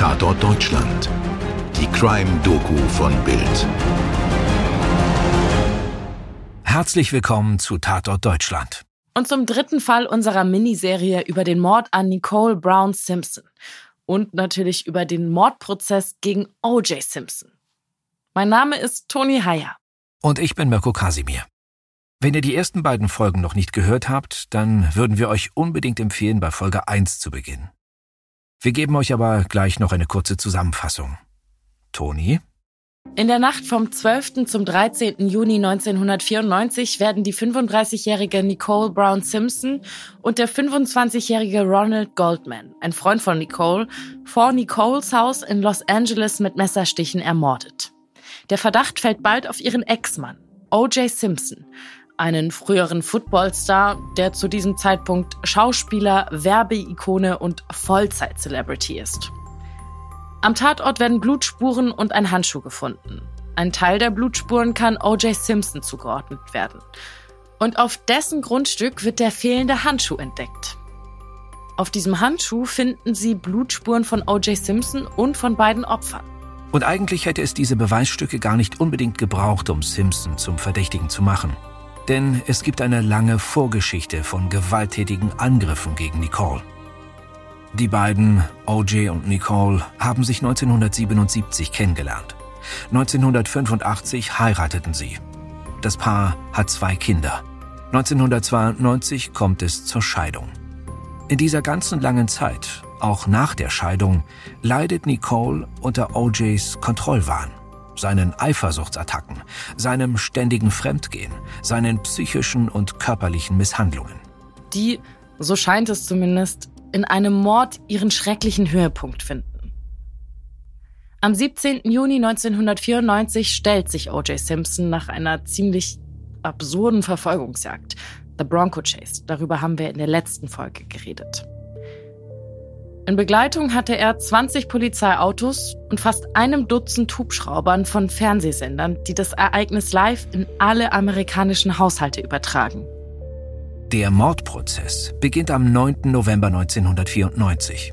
Tatort Deutschland. Die Crime-Doku von Bild. Herzlich willkommen zu Tatort Deutschland. Und zum dritten Fall unserer Miniserie über den Mord an Nicole Brown Simpson. Und natürlich über den Mordprozess gegen O.J. Simpson. Mein Name ist Toni Heyer. Und ich bin Mirko Kasimir. Wenn ihr die ersten beiden Folgen noch nicht gehört habt, dann würden wir euch unbedingt empfehlen, bei Folge 1 zu beginnen. Wir geben euch aber gleich noch eine kurze Zusammenfassung. Toni? In der Nacht vom 12. zum 13. Juni 1994 werden die 35-jährige Nicole Brown Simpson und der 25-jährige Ronald Goldman, ein Freund von Nicole, vor Nicoles Haus in Los Angeles mit Messerstichen ermordet. Der Verdacht fällt bald auf ihren Ex-Mann, O.J. Simpson, einen früheren Footballstar, der zu diesem Zeitpunkt Schauspieler, Werbeikone und Vollzeit-Celebrity ist. Am Tatort werden Blutspuren und ein Handschuh gefunden. Ein Teil der Blutspuren kann O.J. Simpson zugeordnet werden. Und auf dessen Grundstück wird der fehlende Handschuh entdeckt. Auf diesem Handschuh finden sie Blutspuren von O.J. Simpson und von beiden Opfern. Und eigentlich hätte es diese Beweisstücke gar nicht unbedingt gebraucht, um Simpson zum Verdächtigen zu machen. Denn es gibt eine lange Vorgeschichte von gewalttätigen Angriffen gegen Nicole. Die beiden, OJ und Nicole, haben sich 1977 kennengelernt. 1985 heirateten sie. Das Paar hat zwei Kinder. 1992 kommt es zur Scheidung. In dieser ganzen langen Zeit, auch nach der Scheidung, leidet Nicole unter OJs Kontrollwahn, seinen Eifersuchtsattacken, seinem ständigen Fremdgehen, seinen psychischen und körperlichen Misshandlungen. Die, so scheint es zumindest, in einem Mord ihren schrecklichen Höhepunkt finden. Am 17. Juni 1994 stellt sich O.J. Simpson nach einer ziemlich absurden Verfolgungsjagd, The Bronco Chase. Darüber haben wir in der letzten Folge geredet. In Begleitung hatte er 20 Polizeiautos und fast einem Dutzend Hubschraubern von Fernsehsendern, die das Ereignis live in alle amerikanischen Haushalte übertragen. Der Mordprozess beginnt am 9. November 1994.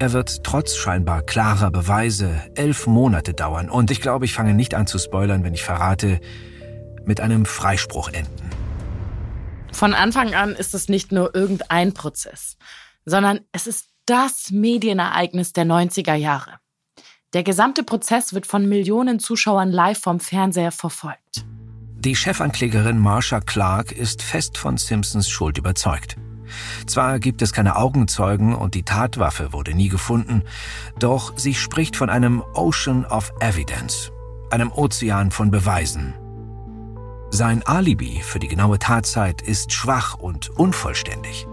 Er wird trotz scheinbar klarer Beweise elf Monate dauern und ich glaube, ich fange nicht an zu spoilern, wenn ich verrate, mit einem Freispruch enden. Von Anfang an ist es nicht nur irgendein Prozess, sondern es ist das Medienereignis der 90er Jahre. Der gesamte Prozess wird von Millionen Zuschauern live vom Fernseher verfolgt. Die Chefanklägerin Marsha Clark ist fest von Simpsons Schuld überzeugt. Zwar gibt es keine Augenzeugen und die Tatwaffe wurde nie gefunden, doch sie spricht von einem Ocean of Evidence, einem Ozean von Beweisen. Sein Alibi für die genaue Tatzeit ist schwach und unvollständig.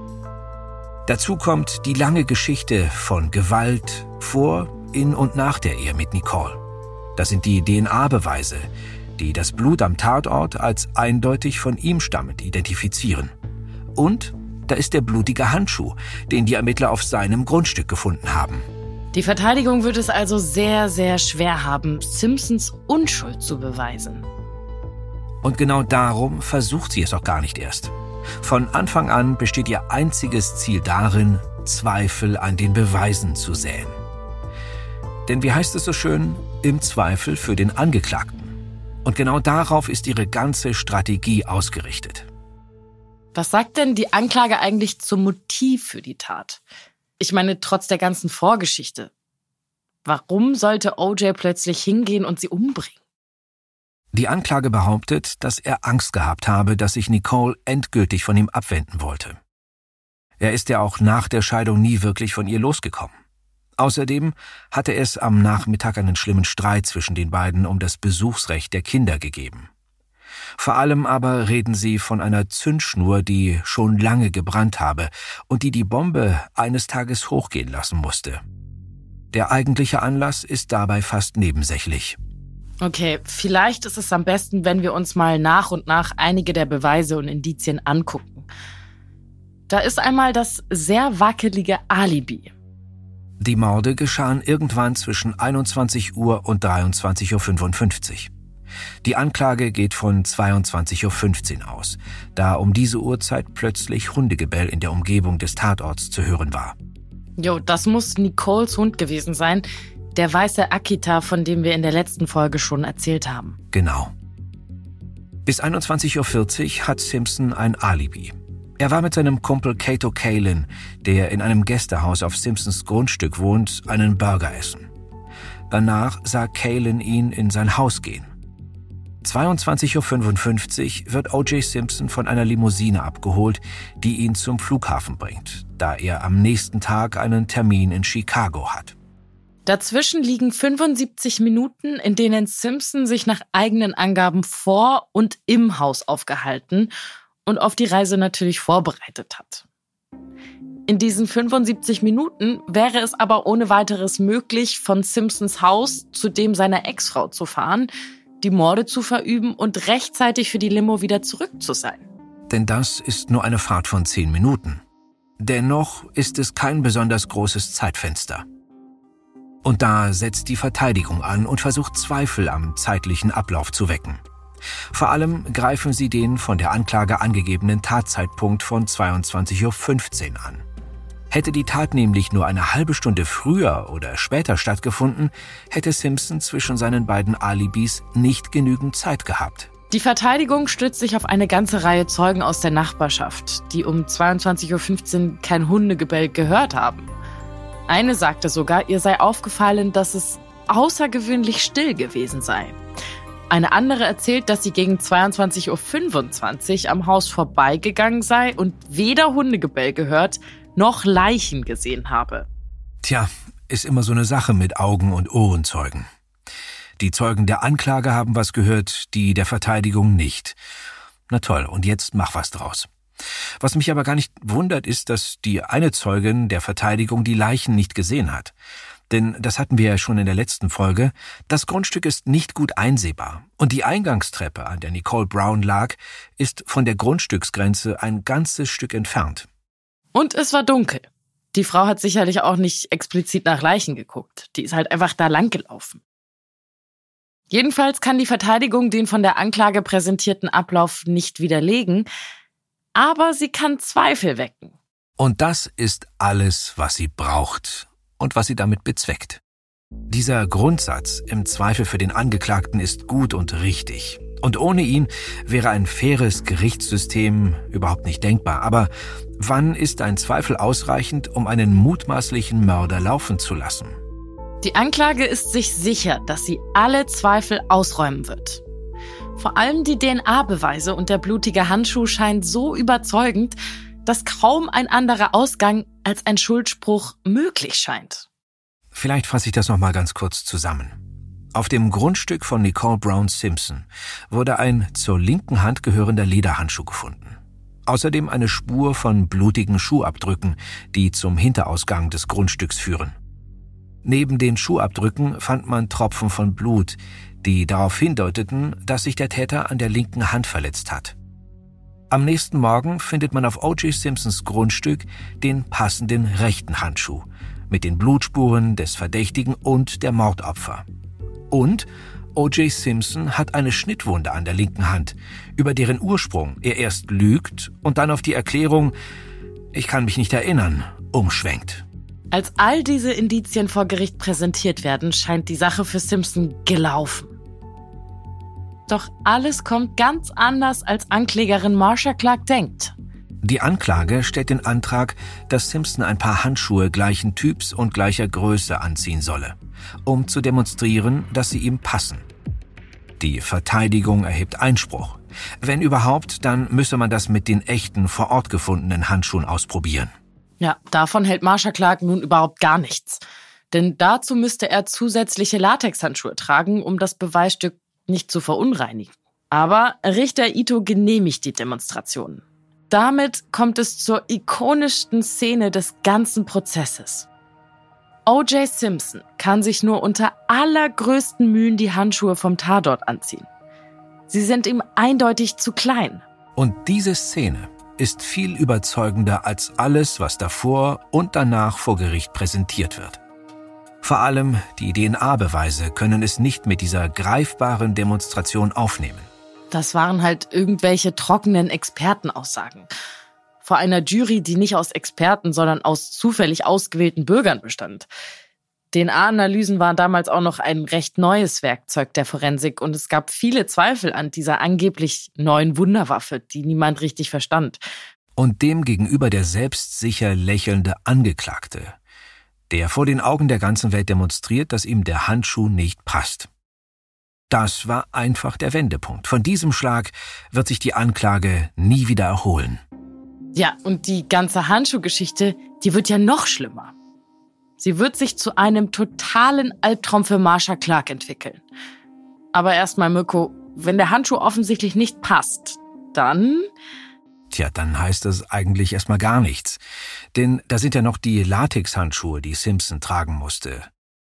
Dazu kommt die lange Geschichte von Gewalt vor, in und nach der Ehe mit Nicole. Das sind die DNA-Beweise, die das Blut am Tatort als eindeutig von ihm stammend identifizieren. Und da ist der blutige Handschuh, den die Ermittler auf seinem Grundstück gefunden haben. Die Verteidigung wird es also sehr, sehr schwer haben, Simpsons Unschuld zu beweisen. Und genau darum versucht sie es auch gar nicht erst. Von Anfang an besteht ihr einziges Ziel darin, Zweifel an den Beweisen zu säen. Denn wie heißt es so schön, im Zweifel für den Angeklagten. Und genau darauf ist ihre ganze Strategie ausgerichtet. Was sagt denn die Anklage eigentlich zum Motiv für die Tat? Ich meine, trotz der ganzen Vorgeschichte. Warum sollte OJ plötzlich hingehen und sie umbringen? Die Anklage behauptet, dass er Angst gehabt habe, dass sich Nicole endgültig von ihm abwenden wollte. Er ist ja auch nach der Scheidung nie wirklich von ihr losgekommen. Außerdem hatte es am Nachmittag einen schlimmen Streit zwischen den beiden um das Besuchsrecht der Kinder gegeben. Vor allem aber reden sie von einer Zündschnur, die schon lange gebrannt habe und die die Bombe eines Tages hochgehen lassen musste. Der eigentliche Anlass ist dabei fast nebensächlich. Okay, vielleicht ist es am besten, wenn wir uns mal nach und nach einige der Beweise und Indizien angucken. Da ist einmal das sehr wackelige Alibi. Die Morde geschahen irgendwann zwischen 21 Uhr und 23.55 Uhr. Die Anklage geht von 22.15 Uhr aus, da um diese Uhrzeit plötzlich Hundegebell in der Umgebung des Tatorts zu hören war. Jo, das muss Nicoles Hund gewesen sein. Der weiße Akita, von dem wir in der letzten Folge schon erzählt haben. Genau. Bis 21.40 Uhr hat Simpson ein Alibi. Er war mit seinem Kumpel Kato Kalin, der in einem Gästehaus auf Simpsons Grundstück wohnt, einen Burger essen. Danach sah Kalin ihn in sein Haus gehen. 22.55 Uhr wird O.J. Simpson von einer Limousine abgeholt, die ihn zum Flughafen bringt, da er am nächsten Tag einen Termin in Chicago hat. Dazwischen liegen 75 Minuten, in denen Simpson sich nach eigenen Angaben vor und im Haus aufgehalten und auf die Reise natürlich vorbereitet hat. In diesen 75 Minuten wäre es aber ohne weiteres möglich, von Simpsons Haus zu dem seiner Ex-Frau zu fahren, die Morde zu verüben und rechtzeitig für die Limo wieder zurück zu sein. Denn das ist nur eine Fahrt von 10 Minuten. Dennoch ist es kein besonders großes Zeitfenster. Und da setzt die Verteidigung an und versucht Zweifel am zeitlichen Ablauf zu wecken. Vor allem greifen sie den von der Anklage angegebenen Tatzeitpunkt von 22.15 Uhr an. Hätte die Tat nämlich nur eine halbe Stunde früher oder später stattgefunden, hätte Simpson zwischen seinen beiden Alibis nicht genügend Zeit gehabt. Die Verteidigung stützt sich auf eine ganze Reihe Zeugen aus der Nachbarschaft, die um 22.15 Uhr kein Hundegebell gehört haben. Eine sagte sogar, ihr sei aufgefallen, dass es außergewöhnlich still gewesen sei. Eine andere erzählt, dass sie gegen 22.25 Uhr am Haus vorbeigegangen sei und weder Hundegebell gehört, noch Leichen gesehen habe. Tja, ist immer so eine Sache mit Augen- und Ohrenzeugen. Die Zeugen der Anklage haben was gehört, die der Verteidigung nicht. Na toll, und jetzt mach was draus. Was mich aber gar nicht wundert, ist, dass die eine Zeugin der Verteidigung die Leichen nicht gesehen hat. Denn das hatten wir ja schon in der letzten Folge. Das Grundstück ist nicht gut einsehbar. Und die Eingangstreppe, an der Nicole Brown lag, ist von der Grundstücksgrenze ein ganzes Stück entfernt. Und es war dunkel. Die Frau hat sicherlich auch nicht explizit nach Leichen geguckt. Die ist halt einfach da lang gelaufen. Jedenfalls kann die Verteidigung den von der Anklage präsentierten Ablauf nicht widerlegen, aber sie kann Zweifel wecken. Und das ist alles, was sie braucht und was sie damit bezweckt. Dieser Grundsatz im Zweifel für den Angeklagten ist gut und richtig. Und ohne ihn wäre ein faires Gerichtssystem überhaupt nicht denkbar. Aber wann ist ein Zweifel ausreichend, um einen mutmaßlichen Mörder laufen zu lassen? Die Anklage ist sich sicher, dass sie alle Zweifel ausräumen wird. Vor allem die DNA-Beweise und der blutige Handschuh scheinen so überzeugend, dass kaum ein anderer Ausgang als ein Schuldspruch möglich scheint. Vielleicht fasse ich das noch mal ganz kurz zusammen. Auf dem Grundstück von Nicole Brown Simpson wurde ein zur linken Hand gehörender Lederhandschuh gefunden. Außerdem eine Spur von blutigen Schuhabdrücken, die zum Hinterausgang des Grundstücks führen. Neben den Schuhabdrücken fand man Tropfen von Blut, die darauf hindeuteten, dass sich der Täter an der linken Hand verletzt hat. Am nächsten Morgen findet man auf O.J. Simpsons Grundstück den passenden rechten Handschuh mit den Blutspuren des Verdächtigen und der Mordopfer. Und O.J. Simpson hat eine Schnittwunde an der linken Hand, über deren Ursprung er erst lügt und dann auf die Erklärung Ich kann mich nicht erinnern umschwenkt. Als all diese Indizien vor Gericht präsentiert werden, scheint die Sache für Simpson gelaufen. Doch alles kommt ganz anders, als Anklägerin Marsha Clark denkt. Die Anklage stellt den Antrag, dass Simpson ein paar Handschuhe gleichen Typs und gleicher Größe anziehen solle, um zu demonstrieren, dass sie ihm passen. Die Verteidigung erhebt Einspruch. Wenn überhaupt, dann müsse man das mit den echten vor Ort gefundenen Handschuhen ausprobieren. Ja, davon hält Marsha Clark nun überhaupt gar nichts. Denn dazu müsste er zusätzliche Latexhandschuhe tragen, um das Beweisstück nicht zu verunreinigen. Aber Richter Ito genehmigt die Demonstration. Damit kommt es zur ikonischsten Szene des ganzen Prozesses. O.J. Simpson kann sich nur unter allergrößten Mühen die Handschuhe vom Tatort anziehen. Sie sind ihm eindeutig zu klein. Und diese Szene ist viel überzeugender als alles, was davor und danach vor Gericht präsentiert wird. Vor allem die DNA-Beweise können es nicht mit dieser greifbaren Demonstration aufnehmen. Das waren halt irgendwelche trockenen Expertenaussagen. vor einer Jury, die nicht aus Experten, sondern aus zufällig ausgewählten Bürgern bestand. DNA-Analysen waren damals auch noch ein recht neues Werkzeug der Forensik und es gab viele Zweifel an dieser angeblich neuen Wunderwaffe, die niemand richtig verstand. Und dem gegenüber der selbstsicher lächelnde Angeklagte, der vor den Augen der ganzen Welt demonstriert, dass ihm der Handschuh nicht passt. Das war einfach der Wendepunkt. Von diesem Schlag wird sich die Anklage nie wieder erholen. Ja, und die ganze Handschuhgeschichte, die wird ja noch schlimmer. Sie wird sich zu einem totalen Albtraum für Marsha Clark entwickeln. Aber erstmal, Mirko, wenn der Handschuh offensichtlich nicht passt, dann... Tja, dann heißt das eigentlich erstmal gar nichts. Denn da sind ja noch die Latexhandschuhe, die Simpson tragen musste.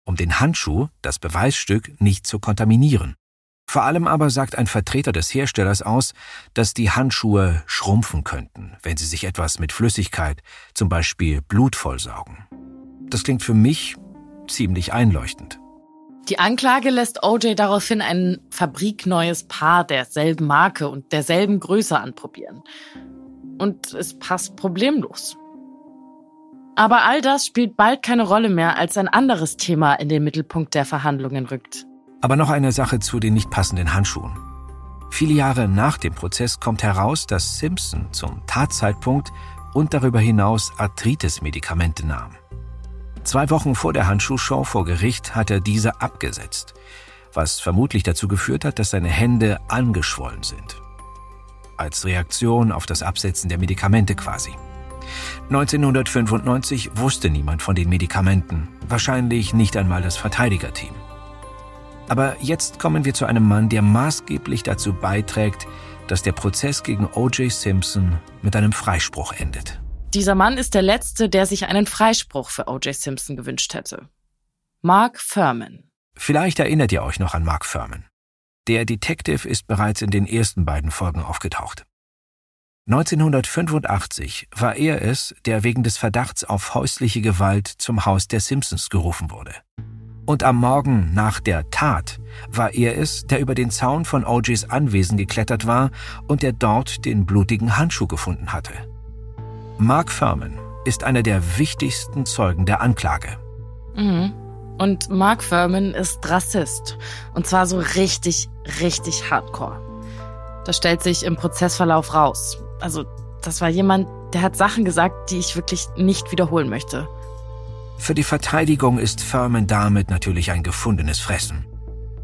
Um den Handschuh, das Beweisstück, nicht zu kontaminieren. Vor allem aber sagt ein Vertreter des Herstellers aus, dass die Handschuhe schrumpfen könnten, wenn sie sich etwas mit Flüssigkeit, zum Beispiel Blut vollsaugen. Das klingt für mich ziemlich einleuchtend. Die Anklage lässt OJ daraufhin ein fabrikneues Paar derselben Marke und derselben Größe anprobieren. Und es passt problemlos. Aber all das spielt bald keine Rolle mehr, als ein anderes Thema in den Mittelpunkt der Verhandlungen rückt. Aber noch eine Sache zu den nicht passenden Handschuhen. Viele Jahre nach dem Prozess kommt heraus, dass Simpson zum Tatzeitpunkt und darüber hinaus Arthritis-Medikamente nahm. Zwei Wochen vor der Handschuhshow vor Gericht hat er diese abgesetzt, was vermutlich dazu geführt hat, dass seine Hände angeschwollen sind. Als Reaktion auf das Absetzen der Medikamente quasi. 1995 wusste niemand von den Medikamenten, wahrscheinlich nicht einmal das Verteidigerteam. Aber jetzt kommen wir zu einem Mann, der maßgeblich dazu beiträgt, dass der Prozess gegen O.J. Simpson mit einem Freispruch endet. Dieser Mann ist der Letzte, der sich einen Freispruch für O.J. Simpson gewünscht hätte. Mark Furman. Vielleicht erinnert ihr euch noch an Mark Furman. Der Detective ist bereits in den ersten beiden Folgen aufgetaucht. 1985 war er es, der wegen des Verdachts auf häusliche Gewalt zum Haus der Simpsons gerufen wurde. Und am Morgen nach der Tat war er es, der über den Zaun von OJs Anwesen geklettert war und der dort den blutigen Handschuh gefunden hatte. Mark Furman ist einer der wichtigsten Zeugen der Anklage. Mhm. Und Mark Furman ist Rassist. Und zwar so richtig, richtig hardcore. Das stellt sich im Prozessverlauf raus. Also, das war jemand, der hat Sachen gesagt, die ich wirklich nicht wiederholen möchte. Für die Verteidigung ist Furman damit natürlich ein gefundenes Fressen.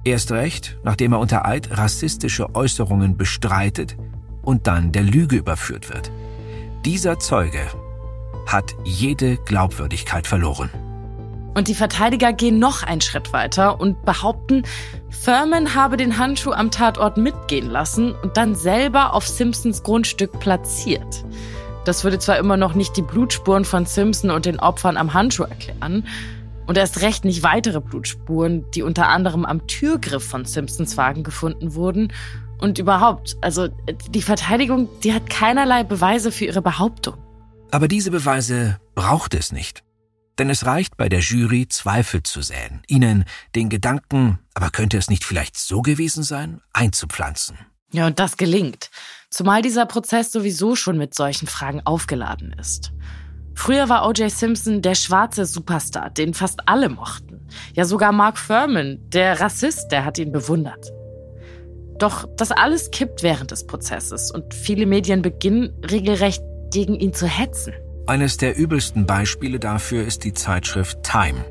Erst recht, nachdem er unter Eid rassistische Äußerungen bestreitet und dann der Lüge überführt wird. Dieser Zeuge hat jede Glaubwürdigkeit verloren. Und die Verteidiger gehen noch einen Schritt weiter und behaupten, Furman habe den Handschuh am Tatort mitgehen lassen und dann selber auf Simpsons Grundstück platziert. Das würde zwar immer noch nicht die Blutspuren von Simpson und den Opfern am Handschuh erklären, und erst recht nicht weitere Blutspuren, die unter anderem am Türgriff von Simpsons Wagen gefunden wurden und überhaupt, also die Verteidigung, die hat keinerlei Beweise für ihre Behauptung. Aber diese Beweise braucht es nicht. Denn es reicht bei der Jury, Zweifel zu säen, ihnen den Gedanken, aber könnte es nicht vielleicht so gewesen sein, einzupflanzen. Ja, und das gelingt. Zumal dieser Prozess sowieso schon mit solchen Fragen aufgeladen ist. Früher war O.J. Simpson der schwarze Superstar, den fast alle mochten. Ja, sogar Mark Furman, der Rassist, der hat ihn bewundert. Doch das alles kippt während des Prozesses und viele Medien beginnen regelrecht gegen ihn zu hetzen. Eines der übelsten Beispiele dafür ist die Zeitschrift Time.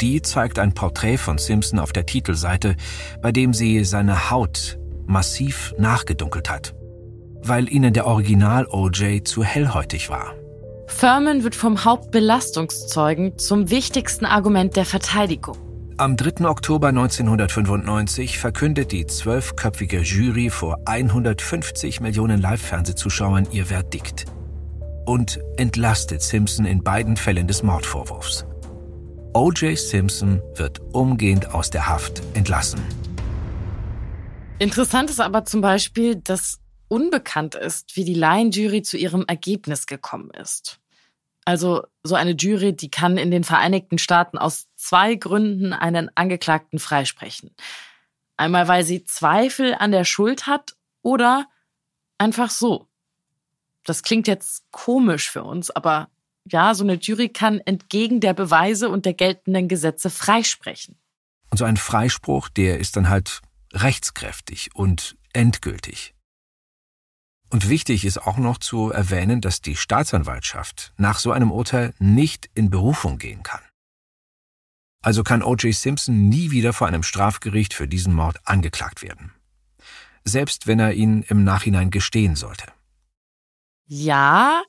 Die zeigt ein Porträt von Simpson auf der Titelseite, bei dem sie seine Haut massiv nachgedunkelt hat, weil ihnen der Original OJ zu hellhäutig war. Furman wird vom Hauptbelastungszeugen zum wichtigsten Argument der Verteidigung. Am 3. Oktober 1995 verkündet die zwölfköpfige Jury vor 150 Millionen Live-Fernsehzuschauern ihr Verdikt und entlastet Simpson in beiden Fällen des Mordvorwurfs. O.J. Simpson wird umgehend aus der Haft entlassen. Interessant ist aber zum Beispiel, dass unbekannt ist, wie die Laienjury zu ihrem Ergebnis gekommen ist. Also so eine Jury, die kann in den Vereinigten Staaten aus zwei Gründen einen Angeklagten freisprechen. Einmal, weil sie Zweifel an der Schuld hat oder einfach so. Das klingt jetzt komisch für uns, aber ja, so eine Jury kann entgegen der Beweise und der geltenden Gesetze freisprechen. Und so ein Freispruch, der ist dann halt rechtskräftig und endgültig. Und wichtig ist auch noch zu erwähnen, dass die Staatsanwaltschaft nach so einem Urteil nicht in Berufung gehen kann. Also kann O.J. Simpson nie wieder vor einem Strafgericht für diesen Mord angeklagt werden. Selbst wenn er ihn im Nachhinein gestehen sollte. Ja,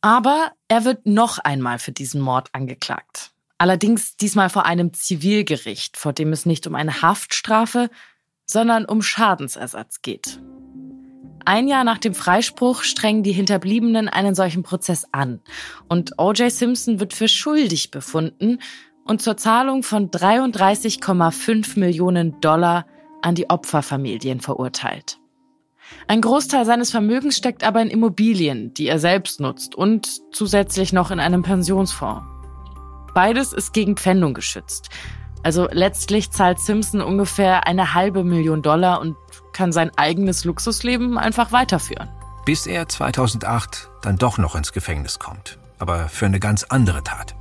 aber er wird noch einmal für diesen Mord angeklagt. Allerdings diesmal vor einem Zivilgericht, vor dem es nicht um eine Haftstrafe, sondern um Schadensersatz geht. Ein Jahr nach dem Freispruch strengen die Hinterbliebenen einen solchen Prozess an und O.J. Simpson wird für schuldig befunden und zur Zahlung von 33,5 Millionen Dollar an die Opferfamilien verurteilt. Ein Großteil seines Vermögens steckt aber in Immobilien, die er selbst nutzt und zusätzlich noch in einem Pensionsfonds. Beides ist gegen Pfändung geschützt. Also letztlich zahlt Simpson ungefähr eine halbe Million Dollar und kann sein eigenes Luxusleben einfach weiterführen. Bis er 2008 dann doch noch ins Gefängnis kommt. Aber für eine ganz andere Tat.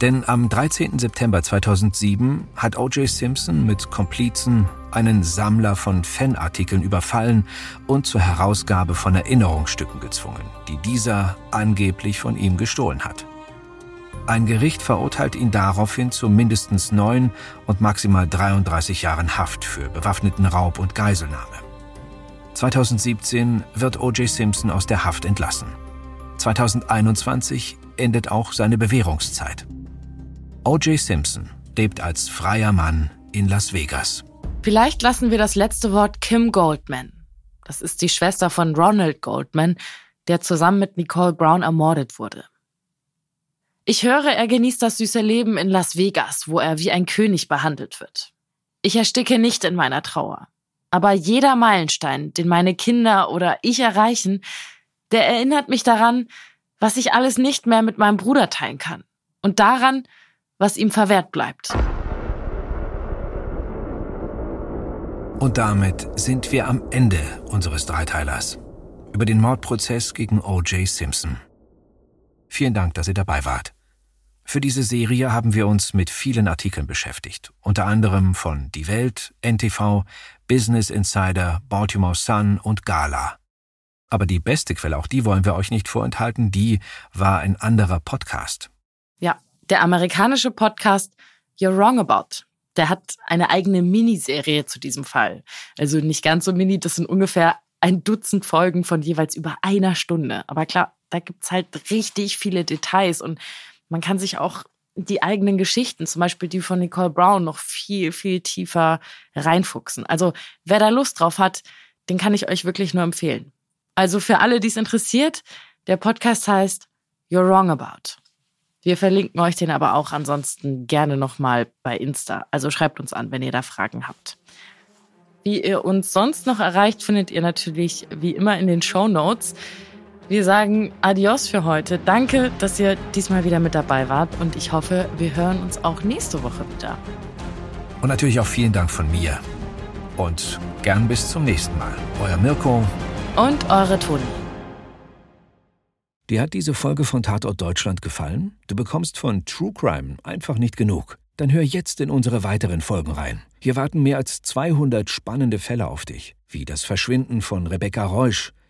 Denn am 13. September 2007 hat O.J. Simpson mit Komplizen einen Sammler von Fanartikeln überfallen und zur Herausgabe von Erinnerungsstücken gezwungen, die dieser angeblich von ihm gestohlen hat. Ein Gericht verurteilt ihn daraufhin zu mindestens neun und maximal 33 Jahren Haft für bewaffneten Raub und Geiselnahme. 2017 wird O.J. Simpson aus der Haft entlassen. 2021 endet auch seine Bewährungszeit. O.J. Simpson lebt als freier Mann in Las Vegas. Vielleicht lassen wir das letzte Wort Kim Goldman. Das ist die Schwester von Ronald Goldman, der zusammen mit Nicole Brown ermordet wurde. Ich höre, er genießt das süße Leben in Las Vegas, wo er wie ein König behandelt wird. Ich ersticke nicht in meiner Trauer. Aber jeder Meilenstein, den meine Kinder oder ich erreichen, der erinnert mich daran, was ich alles nicht mehr mit meinem Bruder teilen kann. Und daran, was ihm verwehrt bleibt. Und damit sind wir am Ende unseres Dreiteilers über den Mordprozess gegen O.J. Simpson. Vielen Dank, dass ihr dabei wart. Für diese Serie haben wir uns mit vielen Artikeln beschäftigt, unter anderem von Die Welt, NTV, Business Insider, Baltimore Sun und Gala. Aber die beste Quelle, auch die wollen wir euch nicht vorenthalten, die war ein anderer Podcast. Ja, der amerikanische Podcast You're Wrong About. Der hat eine eigene Miniserie zu diesem Fall. Also nicht ganz so mini, das sind ungefähr ein Dutzend Folgen von jeweils über einer Stunde. Aber klar, da gibt's halt richtig viele Details und man kann sich auch die eigenen Geschichten, zum Beispiel die von Nicole Brown, noch viel, viel tiefer reinfuchsen. Also wer da Lust drauf hat, den kann ich euch wirklich nur empfehlen. Also für alle, die es interessiert, der Podcast heißt You're Wrong About. Wir verlinken euch den aber auch ansonsten gerne nochmal bei Insta. Also schreibt uns an, wenn ihr da Fragen habt. Wie ihr uns sonst noch erreicht, findet ihr natürlich wie immer in den Show Notes. Wir sagen Adios für heute. Danke, dass ihr diesmal wieder mit dabei wart und ich hoffe, wir hören uns auch nächste Woche wieder. Und natürlich auch vielen Dank von mir. Und gern bis zum nächsten Mal. Euer Mirko und eure Toni. Dir hat diese Folge von Tatort Deutschland gefallen? Du bekommst von True Crime einfach nicht genug. Dann hör jetzt in unsere weiteren Folgen rein. Hier warten mehr als 200 spannende Fälle auf dich, wie das Verschwinden von Rebecca Reusch,